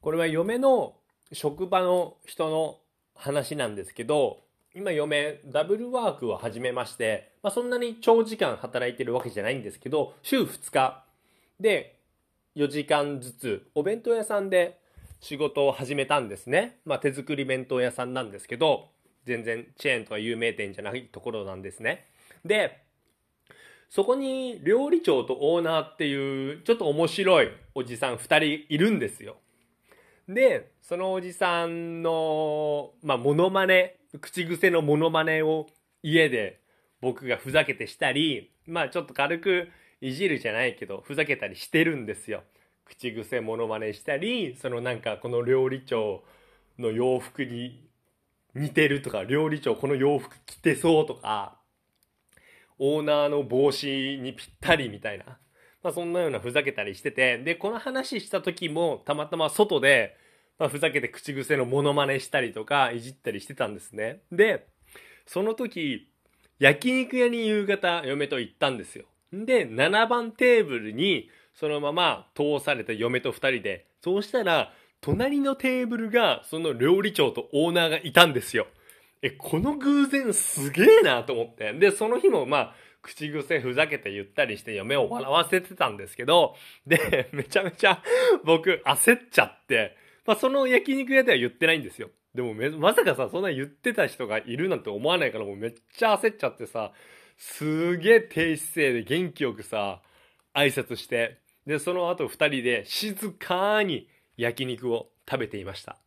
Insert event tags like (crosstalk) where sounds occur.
これは嫁の職場の人の話なんですけど、今嫁、ダブルワークを始めまして、まあ、そんなに長時間働いてるわけじゃないんですけど、週2日で4時間ずつお弁当屋さんで仕事を始めたんですね。まあ、手作り弁当屋さんなんですけど、全然チェーンとか有名店じゃないところなんですね。で、そこに料理長とオーナーっていうちょっと面白いおじさん2人いるんですよ。で、そのおじさんの、まあ、モノマネ、口癖のモノマネを家で僕がふざけてしたり、まあちょっと軽くいじるじゃないけど、ふざけたりしてるんですよ。口癖モノマネしたり、そのなんかこの料理長の洋服に似てるとか、料理長この洋服着てそうとか、オーナーの帽子にぴったりみたいな。まあそんなようなふざけたりしてて、で、この話した時もたまたま外で、まあ、ふざけて口癖のモノマネしたりとか、いじったりしてたんですね。で、その時、焼肉屋に夕方嫁と行ったんですよ。で、7番テーブルにそのまま通された嫁と2人で、そうしたら、隣のテーブルがその料理長とオーナーがいたんですよ。え、この偶然すげえなと思って。で、その日もまあ、口癖ふざけて言ったりして嫁を笑わせてたんですけど、で、(laughs) めちゃめちゃ (laughs) 僕焦っちゃって、まあ、その焼肉屋では言ってないんですよ。でもめ、まさかさ、そんな言ってた人がいるなんて思わないからもうめっちゃ焦っちゃってさ、すげえ低姿勢で元気よくさ、挨拶して、で、その後二人で静かに焼肉を食べていました。